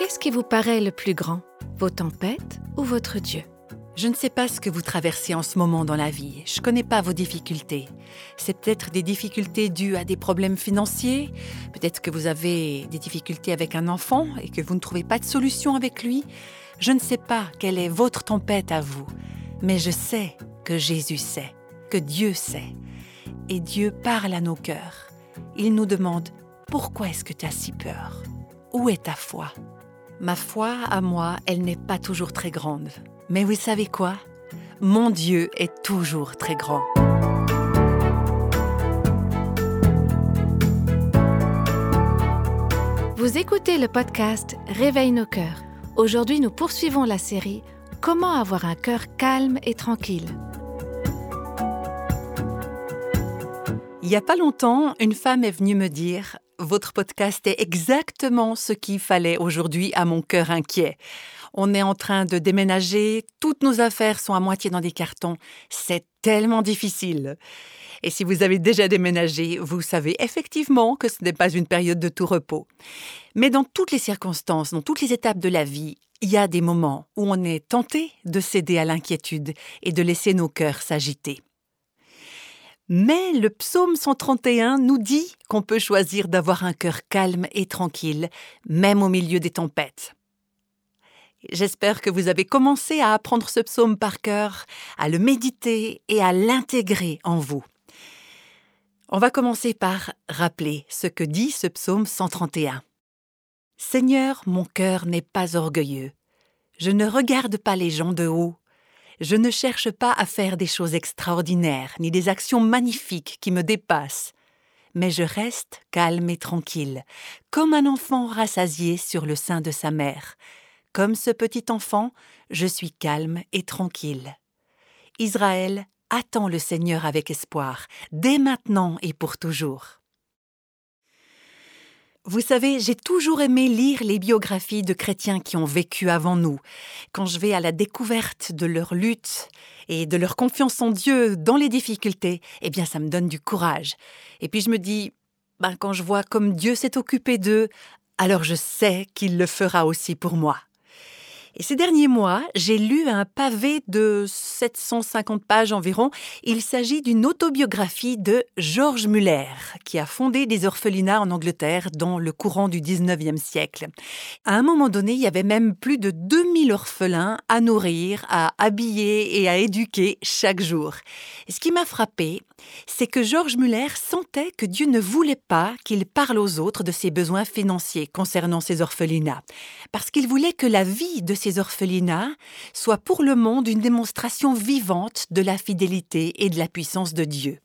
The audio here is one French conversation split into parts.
Qu'est-ce qui vous paraît le plus grand Vos tempêtes ou votre Dieu? Je ne sais pas ce que vous traversez en ce moment dans la vie. Je ne connais pas vos difficultés. C'est peut-être des difficultés dues à des problèmes financiers. Peut-être que vous avez des difficultés avec un enfant et que vous ne trouvez pas de solution avec lui. Je ne sais pas quelle est votre tempête à vous. Mais je sais que Jésus sait, que Dieu sait. Et Dieu parle à nos cœurs. Il nous demande Pourquoi est-ce que tu as si peur? Où est ta foi? Ma foi, à moi, elle n'est pas toujours très grande. Mais vous savez quoi? Mon Dieu est toujours très grand. Vous écoutez le podcast Réveille nos cœurs. Aujourd'hui, nous poursuivons la série Comment avoir un cœur calme et tranquille. Il n'y a pas longtemps, une femme est venue me dire votre podcast est exactement ce qu'il fallait aujourd'hui à mon cœur inquiet. On est en train de déménager, toutes nos affaires sont à moitié dans des cartons. C'est tellement difficile. Et si vous avez déjà déménagé, vous savez effectivement que ce n'est pas une période de tout repos. Mais dans toutes les circonstances, dans toutes les étapes de la vie, il y a des moments où on est tenté de céder à l'inquiétude et de laisser nos cœurs s'agiter. Mais le psaume 131 nous dit qu'on peut choisir d'avoir un cœur calme et tranquille, même au milieu des tempêtes. J'espère que vous avez commencé à apprendre ce psaume par cœur, à le méditer et à l'intégrer en vous. On va commencer par rappeler ce que dit ce psaume 131. Seigneur, mon cœur n'est pas orgueilleux. Je ne regarde pas les gens de haut je ne cherche pas à faire des choses extraordinaires, ni des actions magnifiques qui me dépassent, mais je reste calme et tranquille, comme un enfant rassasié sur le sein de sa mère. Comme ce petit enfant, je suis calme et tranquille. Israël attend le Seigneur avec espoir, dès maintenant et pour toujours. Vous savez, j'ai toujours aimé lire les biographies de chrétiens qui ont vécu avant nous. Quand je vais à la découverte de leur lutte et de leur confiance en Dieu dans les difficultés, eh bien ça me donne du courage. Et puis je me dis, ben, quand je vois comme Dieu s'est occupé d'eux, alors je sais qu'il le fera aussi pour moi. Et ces derniers mois, j'ai lu un pavé de 750 pages environ. Il s'agit d'une autobiographie de George Muller, qui a fondé des orphelinats en Angleterre dans le courant du 19e siècle. À un moment donné, il y avait même plus de 2000 orphelins à nourrir, à habiller et à éduquer chaque jour. ce qui m'a frappé, c'est que George Muller sentait que Dieu ne voulait pas qu'il parle aux autres de ses besoins financiers concernant ses orphelinats, parce qu'il voulait que la vie de ces orphelinats soit pour le monde une démonstration vivante de la fidélité et de la puissance de Dieu.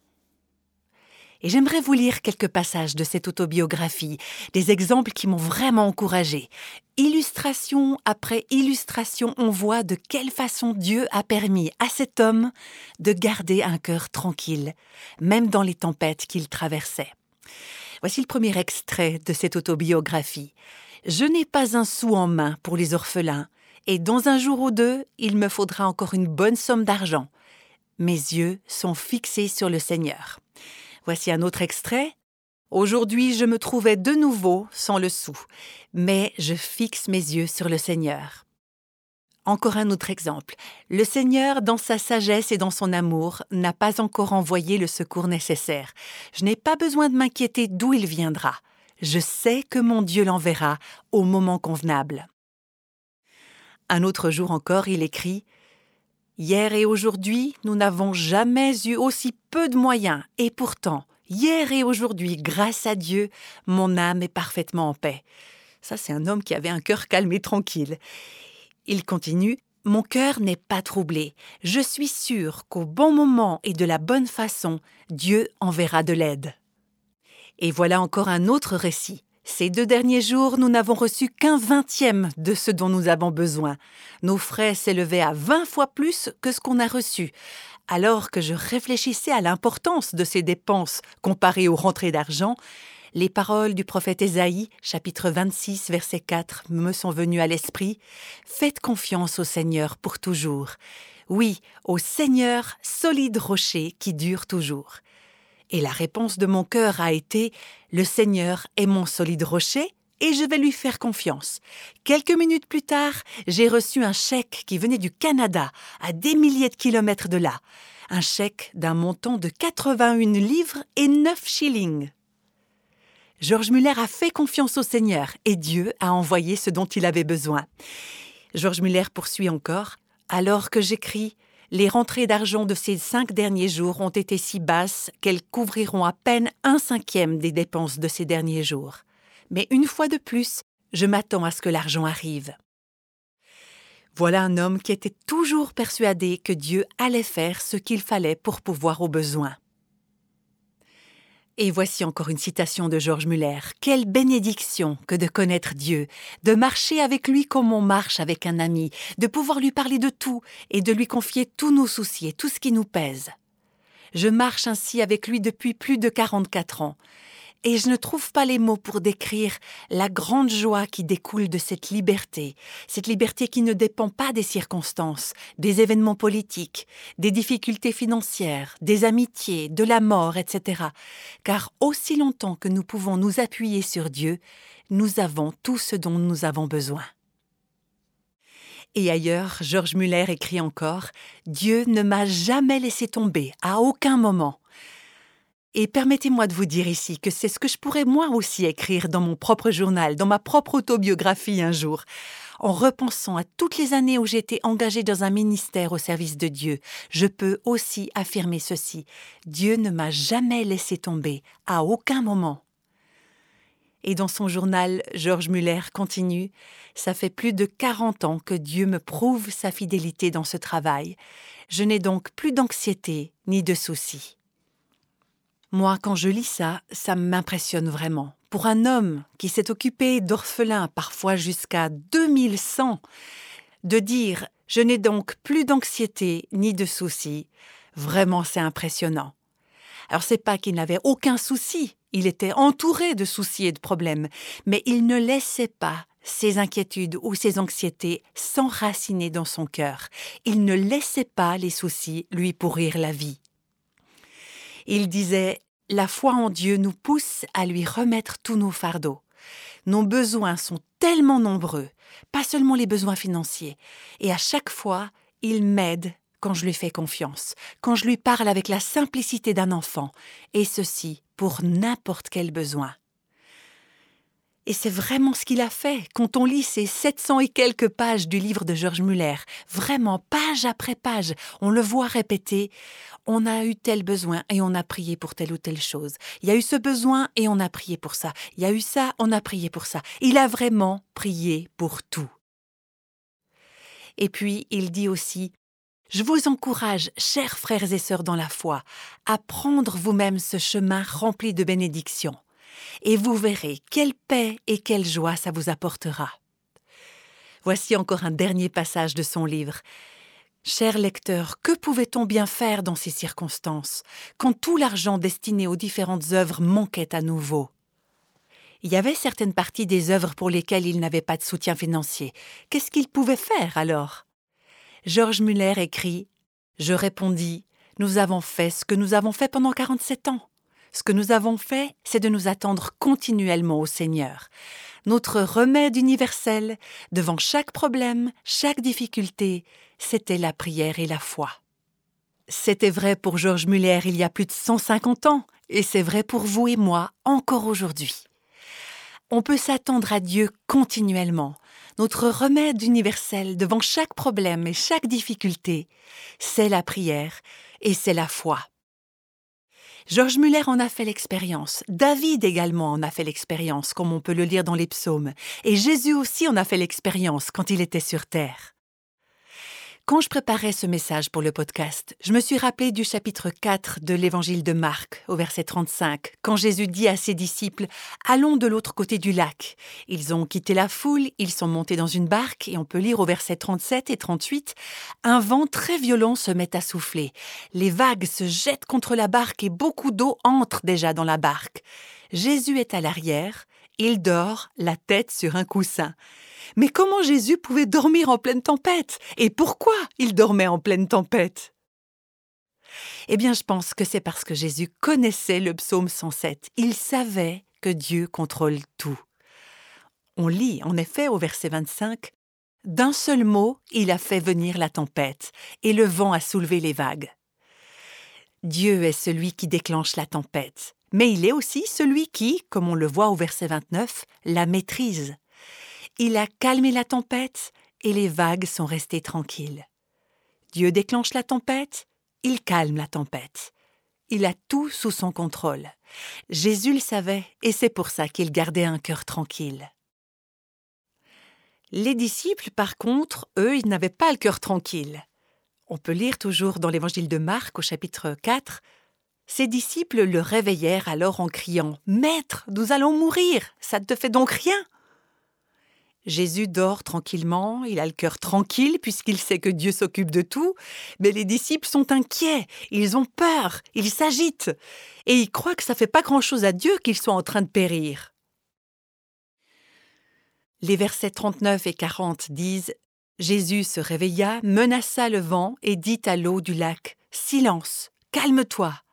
Et j'aimerais vous lire quelques passages de cette autobiographie, des exemples qui m'ont vraiment encouragé. Illustration après illustration, on voit de quelle façon Dieu a permis à cet homme de garder un cœur tranquille, même dans les tempêtes qu'il traversait. Voici le premier extrait de cette autobiographie. Je n'ai pas un sou en main pour les orphelins, et dans un jour ou deux, il me faudra encore une bonne somme d'argent. Mes yeux sont fixés sur le Seigneur. Voici un autre extrait. Aujourd'hui, je me trouvais de nouveau sans le sou, mais je fixe mes yeux sur le Seigneur. Encore un autre exemple. Le Seigneur, dans sa sagesse et dans son amour, n'a pas encore envoyé le secours nécessaire. Je n'ai pas besoin de m'inquiéter d'où il viendra. Je sais que mon Dieu l'enverra au moment convenable. Un autre jour encore, il écrit Hier et aujourd'hui, nous n'avons jamais eu aussi peu de moyens, et pourtant, hier et aujourd'hui, grâce à Dieu, mon âme est parfaitement en paix. Ça, c'est un homme qui avait un cœur calme et tranquille. Il continue Mon cœur n'est pas troublé. Je suis sûr qu'au bon moment et de la bonne façon, Dieu enverra de l'aide. Et voilà encore un autre récit. Ces deux derniers jours, nous n'avons reçu qu'un vingtième de ce dont nous avons besoin. Nos frais s'élevaient à vingt fois plus que ce qu'on a reçu. Alors que je réfléchissais à l'importance de ces dépenses comparées aux rentrées d'argent, les paroles du prophète Ésaïe, chapitre 26, verset 4, me sont venues à l'esprit. Faites confiance au Seigneur pour toujours. Oui, au Seigneur, solide rocher qui dure toujours. Et la réponse de mon cœur a été Le Seigneur est mon solide rocher, et je vais lui faire confiance. Quelques minutes plus tard, j'ai reçu un chèque qui venait du Canada, à des milliers de kilomètres de là. Un chèque d'un montant de 81 livres et 9 shillings. Georges Muller a fait confiance au Seigneur et Dieu a envoyé ce dont il avait besoin. Georges Muller poursuit encore. Alors que j'écris, les rentrées d'argent de ces cinq derniers jours ont été si basses qu'elles couvriront à peine un cinquième des dépenses de ces derniers jours. Mais une fois de plus, je m'attends à ce que l'argent arrive. Voilà un homme qui était toujours persuadé que Dieu allait faire ce qu'il fallait pour pouvoir aux besoins. Et voici encore une citation de Georges Muller. Quelle bénédiction que de connaître Dieu, de marcher avec lui comme on marche avec un ami, de pouvoir lui parler de tout et de lui confier tous nos soucis tout ce qui nous pèse. Je marche ainsi avec lui depuis plus de 44 ans et je ne trouve pas les mots pour décrire la grande joie qui découle de cette liberté, cette liberté qui ne dépend pas des circonstances, des événements politiques, des difficultés financières, des amitiés, de la mort, etc. Car aussi longtemps que nous pouvons nous appuyer sur Dieu, nous avons tout ce dont nous avons besoin. Et ailleurs, Georges Muller écrit encore Dieu ne m'a jamais laissé tomber, à aucun moment. Et permettez-moi de vous dire ici que c'est ce que je pourrais moi aussi écrire dans mon propre journal, dans ma propre autobiographie un jour. En repensant à toutes les années où été engagée dans un ministère au service de Dieu, je peux aussi affirmer ceci. Dieu ne m'a jamais laissé tomber, à aucun moment. Et dans son journal, Georges Muller continue Ça fait plus de 40 ans que Dieu me prouve sa fidélité dans ce travail. Je n'ai donc plus d'anxiété ni de soucis. Moi, quand je lis ça, ça m'impressionne vraiment. Pour un homme qui s'est occupé d'orphelins, parfois jusqu'à 2100, de dire Je n'ai donc plus d'anxiété ni de soucis, vraiment c'est impressionnant. Alors c'est pas qu'il n'avait aucun souci, il était entouré de soucis et de problèmes, mais il ne laissait pas ses inquiétudes ou ses anxiétés s'enraciner dans son cœur. Il ne laissait pas les soucis lui pourrir la vie. Il disait la foi en Dieu nous pousse à lui remettre tous nos fardeaux. Nos besoins sont tellement nombreux, pas seulement les besoins financiers, et à chaque fois, il m'aide quand je lui fais confiance, quand je lui parle avec la simplicité d'un enfant, et ceci pour n'importe quel besoin. Et c'est vraiment ce qu'il a fait quand on lit ces 700 et quelques pages du livre de Georges Muller. Vraiment, page après page, on le voit répéter. On a eu tel besoin et on a prié pour telle ou telle chose. Il y a eu ce besoin et on a prié pour ça. Il y a eu ça, on a prié pour ça. Il a vraiment prié pour tout. Et puis, il dit aussi je vous encourage, chers frères et sœurs dans la foi, à prendre vous-même ce chemin rempli de bénédictions et vous verrez quelle paix et quelle joie ça vous apportera. Voici encore un dernier passage de son livre. Cher lecteur, que pouvait-on bien faire dans ces circonstances, quand tout l'argent destiné aux différentes œuvres manquait à nouveau? Il y avait certaines parties des œuvres pour lesquelles il n'avait pas de soutien financier. Qu'est-ce qu'il pouvait faire alors? Georges Muller écrit Je répondis Nous avons fait ce que nous avons fait pendant 47 ans. Ce que nous avons fait, c'est de nous attendre continuellement au Seigneur. Notre remède universel, devant chaque problème, chaque difficulté, c'était la prière et la foi. C'était vrai pour Georges Muller il y a plus de 150 ans, et c'est vrai pour vous et moi encore aujourd'hui. On peut s'attendre à Dieu continuellement. Notre remède universel devant chaque problème et chaque difficulté, c'est la prière et c'est la foi. Georges Muller en a fait l'expérience, David également en a fait l'expérience, comme on peut le lire dans les psaumes, et Jésus aussi en a fait l'expérience quand il était sur terre. Quand je préparais ce message pour le podcast, je me suis rappelé du chapitre 4 de l'évangile de Marc, au verset 35, quand Jésus dit à ses disciples Allons de l'autre côté du lac. Ils ont quitté la foule, ils sont montés dans une barque, et on peut lire au verset 37 et 38 Un vent très violent se met à souffler. Les vagues se jettent contre la barque et beaucoup d'eau entre déjà dans la barque. Jésus est à l'arrière, il dort, la tête sur un coussin. Mais comment Jésus pouvait dormir en pleine tempête? Et pourquoi il dormait en pleine tempête? Eh bien, je pense que c'est parce que Jésus connaissait le psaume 107. Il savait que Dieu contrôle tout. On lit en effet au verset 25 D'un seul mot, il a fait venir la tempête, et le vent a soulevé les vagues. Dieu est celui qui déclenche la tempête, mais il est aussi celui qui, comme on le voit au verset 29, la maîtrise. Il a calmé la tempête et les vagues sont restées tranquilles. Dieu déclenche la tempête, il calme la tempête. Il a tout sous son contrôle. Jésus le savait et c'est pour ça qu'il gardait un cœur tranquille. Les disciples, par contre, eux, ils n'avaient pas le cœur tranquille. On peut lire toujours dans l'évangile de Marc au chapitre 4 Ses disciples le réveillèrent alors en criant Maître, nous allons mourir, ça ne te fait donc rien Jésus dort tranquillement, il a le cœur tranquille puisqu'il sait que Dieu s'occupe de tout, mais les disciples sont inquiets, ils ont peur, ils s'agitent, et ils croient que ça fait pas grand-chose à Dieu qu'ils soient en train de périr. Les versets 39 et 40 disent Jésus se réveilla, menaça le vent et dit à l'eau du lac Silence, calme-toi.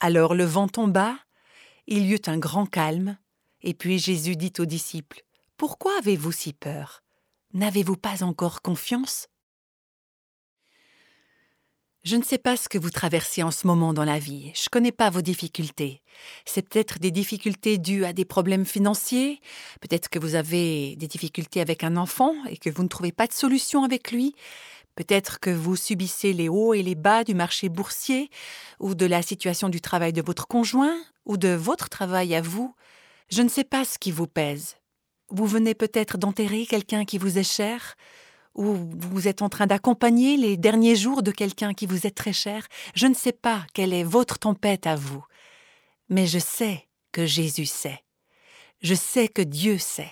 Alors le vent tomba, il y eut un grand calme, et puis Jésus dit aux disciples Pourquoi avez-vous si peur? N'avez-vous pas encore confiance? Je ne sais pas ce que vous traversez en ce moment dans la vie. Je ne connais pas vos difficultés. C'est peut-être des difficultés dues à des problèmes financiers. Peut-être que vous avez des difficultés avec un enfant et que vous ne trouvez pas de solution avec lui. Peut-être que vous subissez les hauts et les bas du marché boursier ou de la situation du travail de votre conjoint ou de votre travail à vous. Je ne sais pas ce qui vous pèse. Vous venez peut-être d'enterrer quelqu'un qui vous est cher ou vous êtes en train d'accompagner les derniers jours de quelqu'un qui vous est très cher, je ne sais pas quelle est votre tempête à vous, mais je sais que Jésus sait. Je sais que Dieu sait.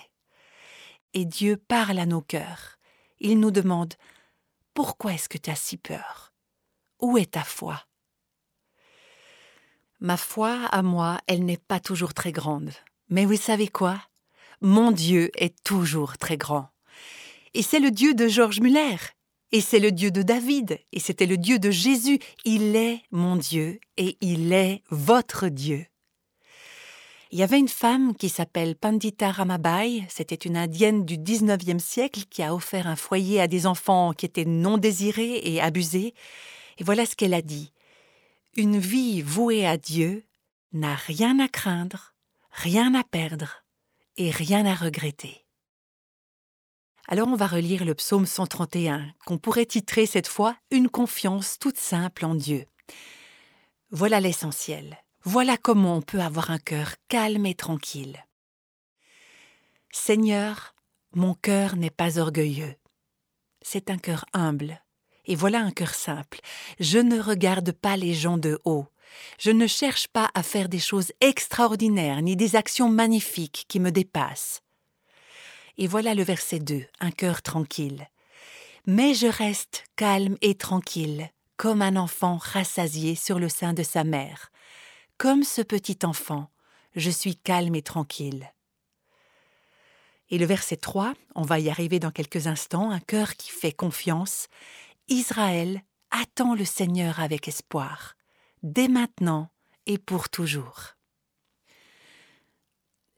Et Dieu parle à nos cœurs. Il nous demande Pourquoi est-ce que tu as si peur? Où est ta foi? Ma foi, à moi, elle n'est pas toujours très grande. Mais vous savez quoi? Mon Dieu est toujours très grand. Et c'est le Dieu de Georges Muller. Et c'est le Dieu de David. Et c'était le Dieu de Jésus. Il est mon Dieu et il est votre Dieu. Il y avait une femme qui s'appelle Pandita Ramabai, c'était une indienne du XIXe siècle qui a offert un foyer à des enfants qui étaient non désirés et abusés. Et voilà ce qu'elle a dit. Une vie vouée à Dieu n'a rien à craindre, rien à perdre et rien à regretter. Alors on va relire le psaume 131, qu'on pourrait titrer cette fois Une confiance toute simple en Dieu. Voilà l'essentiel. Voilà comment on peut avoir un cœur calme et tranquille. Seigneur, mon cœur n'est pas orgueilleux. C'est un cœur humble. Et voilà un cœur simple. Je ne regarde pas les gens de haut. Je ne cherche pas à faire des choses extraordinaires ni des actions magnifiques qui me dépassent. Et voilà le verset 2, un cœur tranquille. Mais je reste calme et tranquille, comme un enfant rassasié sur le sein de sa mère. Comme ce petit enfant, je suis calme et tranquille. Et le verset 3, on va y arriver dans quelques instants, un cœur qui fait confiance. Israël attend le Seigneur avec espoir, dès maintenant et pour toujours.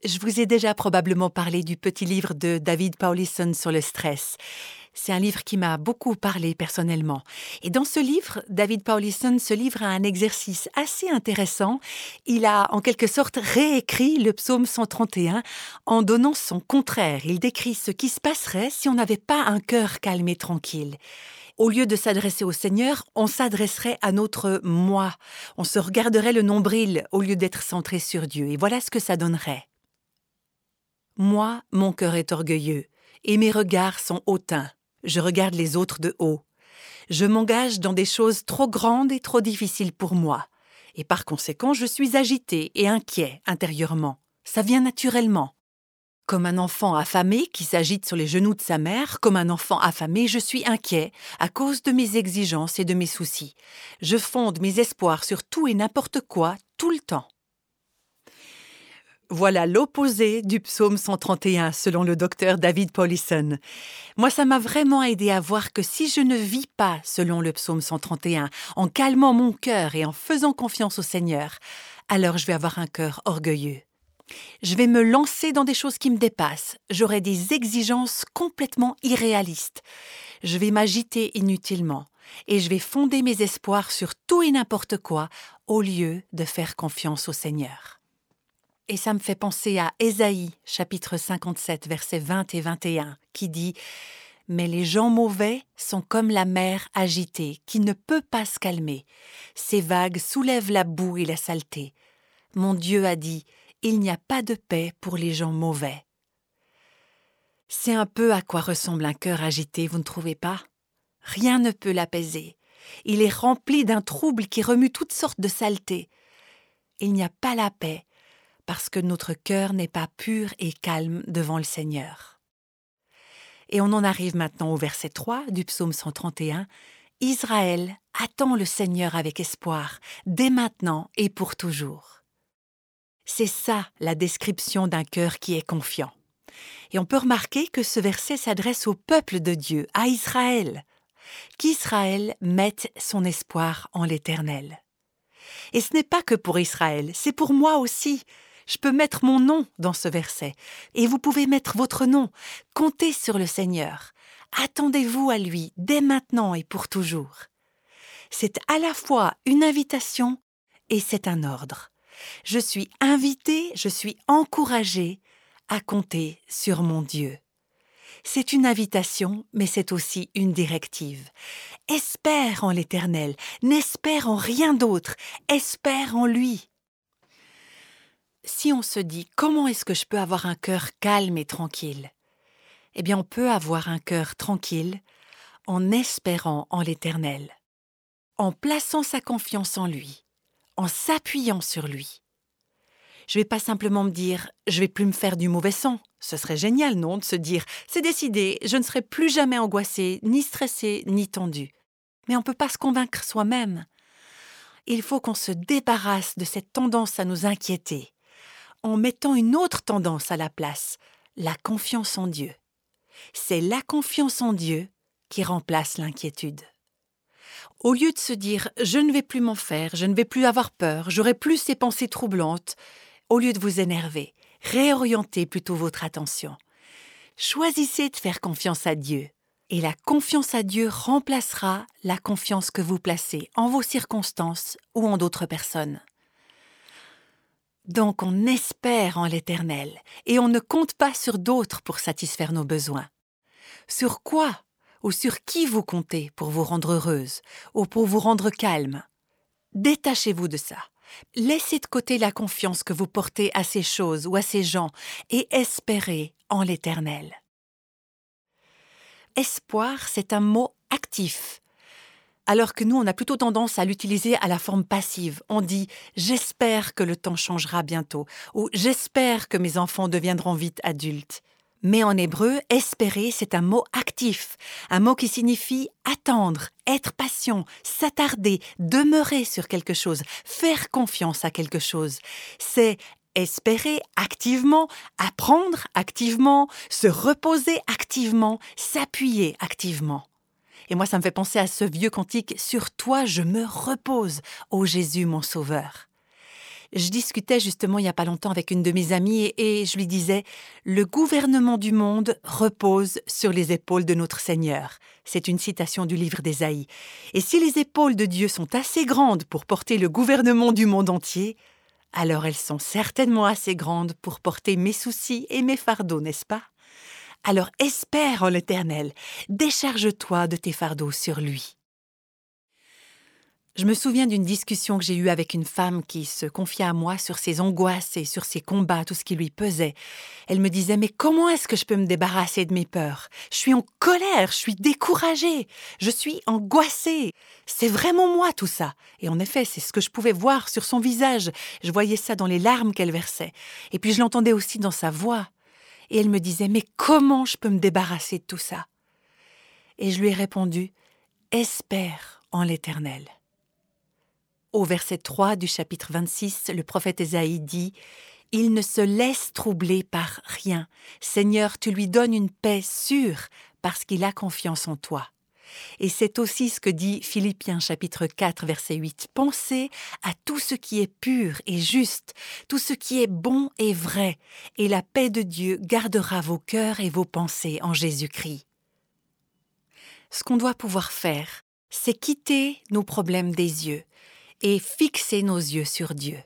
Je vous ai déjà probablement parlé du petit livre de David Paulison sur le stress. C'est un livre qui m'a beaucoup parlé personnellement. Et dans ce livre, David Paulison se livre à un exercice assez intéressant. Il a en quelque sorte réécrit le psaume 131 en donnant son contraire. Il décrit ce qui se passerait si on n'avait pas un cœur calme et tranquille. Au lieu de s'adresser au Seigneur, on s'adresserait à notre moi. On se regarderait le nombril au lieu d'être centré sur Dieu. Et voilà ce que ça donnerait. Moi, mon cœur est orgueilleux, et mes regards sont hautains. Je regarde les autres de haut. Je m'engage dans des choses trop grandes et trop difficiles pour moi, et par conséquent je suis agité et inquiet intérieurement. Ça vient naturellement. Comme un enfant affamé qui s'agite sur les genoux de sa mère, comme un enfant affamé, je suis inquiet à cause de mes exigences et de mes soucis. Je fonde mes espoirs sur tout et n'importe quoi tout le temps. Voilà l'opposé du psaume 131 selon le docteur David Paulison. Moi, ça m'a vraiment aidé à voir que si je ne vis pas selon le psaume 131, en calmant mon cœur et en faisant confiance au Seigneur, alors je vais avoir un cœur orgueilleux. Je vais me lancer dans des choses qui me dépassent. J'aurai des exigences complètement irréalistes. Je vais m'agiter inutilement et je vais fonder mes espoirs sur tout et n'importe quoi au lieu de faire confiance au Seigneur. Et ça me fait penser à Ésaïe, chapitre 57, versets 20 et 21, qui dit Mais les gens mauvais sont comme la mer agitée, qui ne peut pas se calmer. Ces vagues soulèvent la boue et la saleté. Mon Dieu a dit Il n'y a pas de paix pour les gens mauvais. C'est un peu à quoi ressemble un cœur agité, vous ne trouvez pas? Rien ne peut l'apaiser. Il est rempli d'un trouble qui remue toutes sortes de saletés. Il n'y a pas la paix, parce que notre cœur n'est pas pur et calme devant le Seigneur. Et on en arrive maintenant au verset 3 du psaume 131. Israël attend le Seigneur avec espoir, dès maintenant et pour toujours. C'est ça la description d'un cœur qui est confiant. Et on peut remarquer que ce verset s'adresse au peuple de Dieu, à Israël qu'Israël mette son espoir en l'Éternel. Et ce n'est pas que pour Israël, c'est pour moi aussi. Je peux mettre mon nom dans ce verset, et vous pouvez mettre votre nom. Comptez sur le Seigneur. Attendez-vous à lui dès maintenant et pour toujours. C'est à la fois une invitation et c'est un ordre. Je suis invité, je suis encouragé à compter sur mon Dieu. C'est une invitation, mais c'est aussi une directive. Espère en l'Éternel, n'espère en rien d'autre, espère en lui. Si on se dit comment est-ce que je peux avoir un cœur calme et tranquille? Eh bien on peut avoir un cœur tranquille en espérant en l'Éternel, en plaçant sa confiance en lui, en s'appuyant sur lui. Je vais pas simplement me dire je vais plus me faire du mauvais sang. Ce serait génial, non, de se dire c'est décidé, je ne serai plus jamais angoissé, ni stressé, ni tendu. Mais on ne peut pas se convaincre soi-même. Il faut qu'on se débarrasse de cette tendance à nous inquiéter, en mettant une autre tendance à la place, la confiance en Dieu. C'est la confiance en Dieu qui remplace l'inquiétude. Au lieu de se dire je ne vais plus m'en faire, je ne vais plus avoir peur, j'aurai plus ces pensées troublantes, au lieu de vous énerver, réorientez plutôt votre attention. Choisissez de faire confiance à Dieu. Et la confiance à Dieu remplacera la confiance que vous placez en vos circonstances ou en d'autres personnes. Donc on espère en l'Éternel et on ne compte pas sur d'autres pour satisfaire nos besoins. Sur quoi ou sur qui vous comptez pour vous rendre heureuse ou pour vous rendre calme? Détachez-vous de ça. Laissez de côté la confiance que vous portez à ces choses ou à ces gens et espérez en l'Éternel. Espoir, c'est un mot actif, alors que nous, on a plutôt tendance à l'utiliser à la forme passive. On dit j'espère que le temps changera bientôt ou j'espère que mes enfants deviendront vite adultes. Mais en hébreu, espérer, c'est un mot actif, un mot qui signifie attendre, être patient, s'attarder, demeurer sur quelque chose, faire confiance à quelque chose. C'est espérer activement, apprendre activement, se reposer activement, s'appuyer activement. Et moi, ça me fait penser à ce vieux cantique Sur toi je me repose, ô Jésus mon Sauveur. Je discutais justement il n'y a pas longtemps avec une de mes amies et, je lui disais Le gouvernement du monde repose sur les épaules de notre Seigneur. C'est une citation du livre d'Ésaïe. Et si les épaules de Dieu sont assez grandes pour porter le gouvernement du monde entier, alors elles sont certainement assez grandes pour porter mes soucis et mes fardeaux, n'est-ce pas? Alors espère en l'Éternel, décharge-toi de tes fardeaux sur lui. Je me souviens d'une discussion que j'ai eue avec une femme qui se confia à moi sur ses angoisses et sur ses combats, tout ce qui lui pesait. Elle me disait Mais comment est-ce que je peux me débarrasser de mes peurs? Je suis en colère, je suis découragée, je suis angoissée. C'est vraiment moi tout ça. Et en effet, c'est ce que je pouvais voir sur son visage. Je voyais ça dans les larmes qu'elle versait. Et puis je l'entendais aussi dans sa voix. Et elle me disait Mais comment je peux me débarrasser de tout ça? Et je lui ai répondu Espère en l'Éternel. Au verset 3 du chapitre 26, le prophète Ésaïe dit Il ne se laisse troubler par rien. Seigneur, tu lui donnes une paix sûre parce qu'il a confiance en toi. Et c'est aussi ce que dit Philippiens chapitre 4 verset 8. Pensez à tout ce qui est pur et juste, tout ce qui est bon et vrai, et la paix de Dieu gardera vos cœurs et vos pensées en Jésus-Christ. Ce qu'on doit pouvoir faire, c'est quitter nos problèmes des yeux et fixer nos yeux sur Dieu.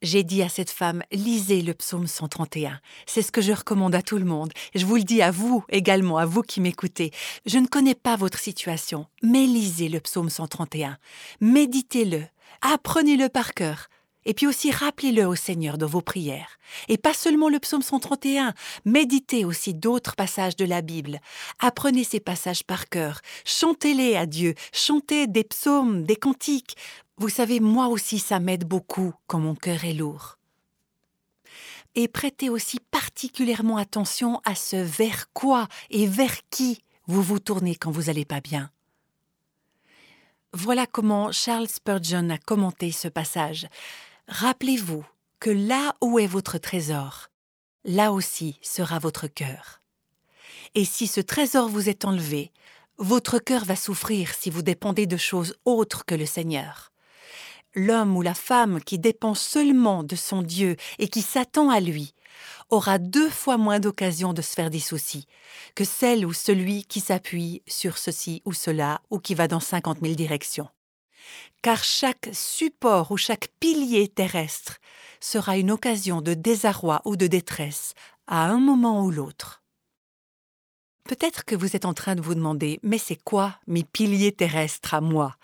J'ai dit à cette femme, lisez le psaume 131. C'est ce que je recommande à tout le monde. Je vous le dis à vous également, à vous qui m'écoutez. Je ne connais pas votre situation, mais lisez le psaume 131. Méditez-le. Apprenez-le par cœur. Et puis aussi rappelez-le au Seigneur dans vos prières. Et pas seulement le psaume 131, méditez aussi d'autres passages de la Bible. Apprenez ces passages par cœur. Chantez-les à Dieu. Chantez des psaumes, des cantiques. Vous savez, moi aussi, ça m'aide beaucoup quand mon cœur est lourd. Et prêtez aussi particulièrement attention à ce vers quoi et vers qui vous vous tournez quand vous n'allez pas bien. Voilà comment Charles Spurgeon a commenté ce passage. Rappelez-vous que là où est votre trésor, là aussi sera votre cœur. Et si ce trésor vous est enlevé, votre cœur va souffrir si vous dépendez de choses autres que le Seigneur l'homme ou la femme qui dépend seulement de son Dieu et qui s'attend à lui aura deux fois moins d'occasions de se faire des soucis que celle ou celui qui s'appuie sur ceci ou cela ou qui va dans cinquante mille directions. Car chaque support ou chaque pilier terrestre sera une occasion de désarroi ou de détresse à un moment ou l'autre. Peut-être que vous êtes en train de vous demander Mais c'est quoi mes piliers terrestres à moi?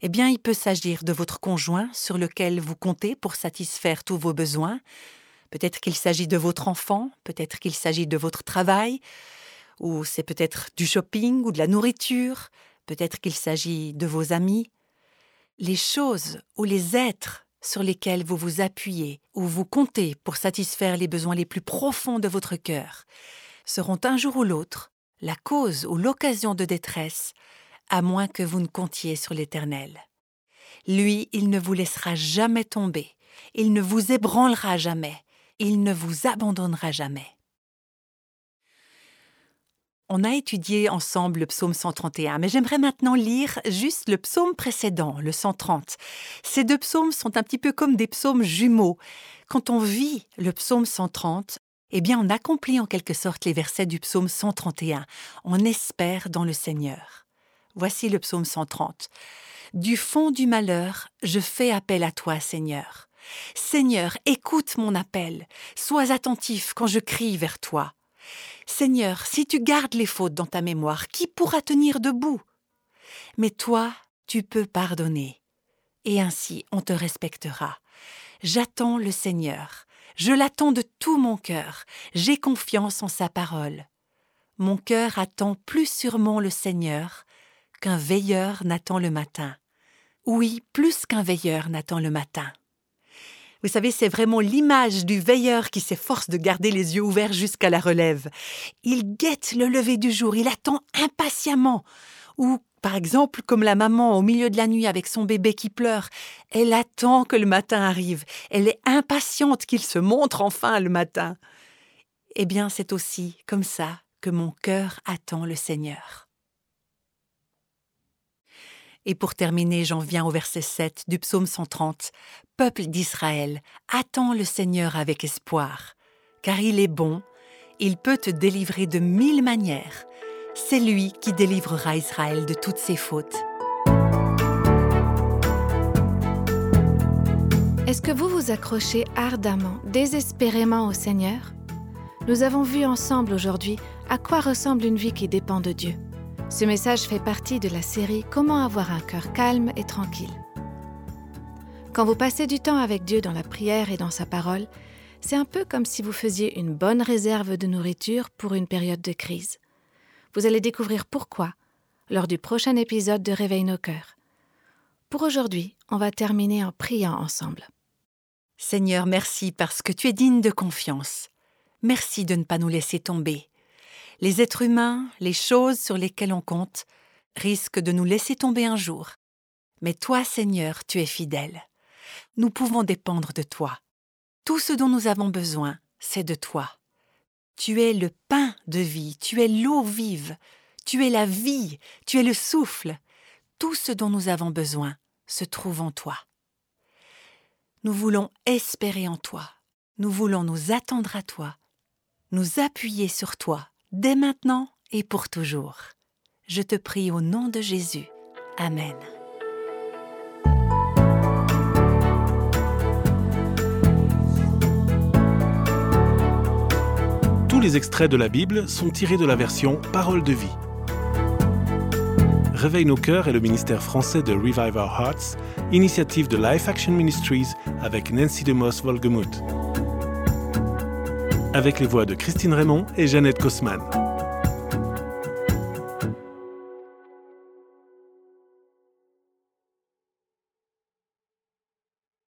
Eh bien, il peut s'agir de votre conjoint sur lequel vous comptez pour satisfaire tous vos besoins. Peut-être qu'il s'agit de votre enfant, peut-être qu'il s'agit de votre travail, ou c'est peut-être du shopping ou de la nourriture, peut-être qu'il s'agit de vos amis. Les choses ou les êtres sur lesquels vous vous appuyez ou vous comptez pour satisfaire les besoins les plus profonds de votre cœur seront un jour ou l'autre la cause ou l'occasion de détresse à moins que vous ne comptiez sur l'Éternel. Lui, il ne vous laissera jamais tomber, il ne vous ébranlera jamais, il ne vous abandonnera jamais. On a étudié ensemble le psaume 131, mais j'aimerais maintenant lire juste le psaume précédent, le 130. Ces deux psaumes sont un petit peu comme des psaumes jumeaux. Quand on vit le psaume 130, eh bien on accomplit en quelque sorte les versets du psaume 131. On espère dans le Seigneur. Voici le psaume 130. Du fond du malheur, je fais appel à toi, Seigneur. Seigneur, écoute mon appel. Sois attentif quand je crie vers toi. Seigneur, si tu gardes les fautes dans ta mémoire, qui pourra tenir debout? Mais toi, tu peux pardonner. Et ainsi on te respectera. J'attends le Seigneur. Je l'attends de tout mon cœur. J'ai confiance en sa parole. Mon cœur attend plus sûrement le Seigneur qu'un veilleur n'attend le matin. Oui, plus qu'un veilleur n'attend le matin. Vous savez, c'est vraiment l'image du veilleur qui s'efforce de garder les yeux ouverts jusqu'à la relève. Il guette le lever du jour, il attend impatiemment. Ou, par exemple, comme la maman au milieu de la nuit avec son bébé qui pleure, elle attend que le matin arrive, elle est impatiente qu'il se montre enfin le matin. Eh bien, c'est aussi comme ça que mon cœur attend le Seigneur. Et pour terminer, j'en viens au verset 7 du psaume 130. Peuple d'Israël, attends le Seigneur avec espoir, car il est bon, il peut te délivrer de mille manières. C'est lui qui délivrera Israël de toutes ses fautes. Est-ce que vous vous accrochez ardemment, désespérément au Seigneur? Nous avons vu ensemble aujourd'hui à quoi ressemble une vie qui dépend de Dieu. Ce message fait partie de la série Comment avoir un cœur calme et tranquille. Quand vous passez du temps avec Dieu dans la prière et dans sa parole, c'est un peu comme si vous faisiez une bonne réserve de nourriture pour une période de crise. Vous allez découvrir pourquoi lors du prochain épisode de Réveille nos cœurs. Pour aujourd'hui, on va terminer en priant ensemble. Seigneur, merci parce que tu es digne de confiance. Merci de ne pas nous laisser tomber les êtres humains, les choses sur lesquelles on compte, risquent de nous laisser tomber un jour. Mais toi, Seigneur, tu es fidèle. Nous pouvons dépendre de toi. Tout ce dont nous avons besoin, c'est de toi. Tu es le pain de vie, tu es l'eau vive, Tu es la vie, tu es le souffle. Tout ce dont nous avons besoin se trouve en toi. Nous voulons espérer en toi. Nous voulons nous attendre à toi, nous appuyer sur toi, dès maintenant et pour toujours. Je te prie au nom de Jésus. Amen. Tous les extraits de la Bible sont tirés de la version Parole de vie. Réveille nos cœurs est le ministère français de Revive Our Hearts, initiative de Life Action Ministries avec Nancy DeMoss Volgemuth. Avec les voix de Christine Raymond et Jeannette Kosman.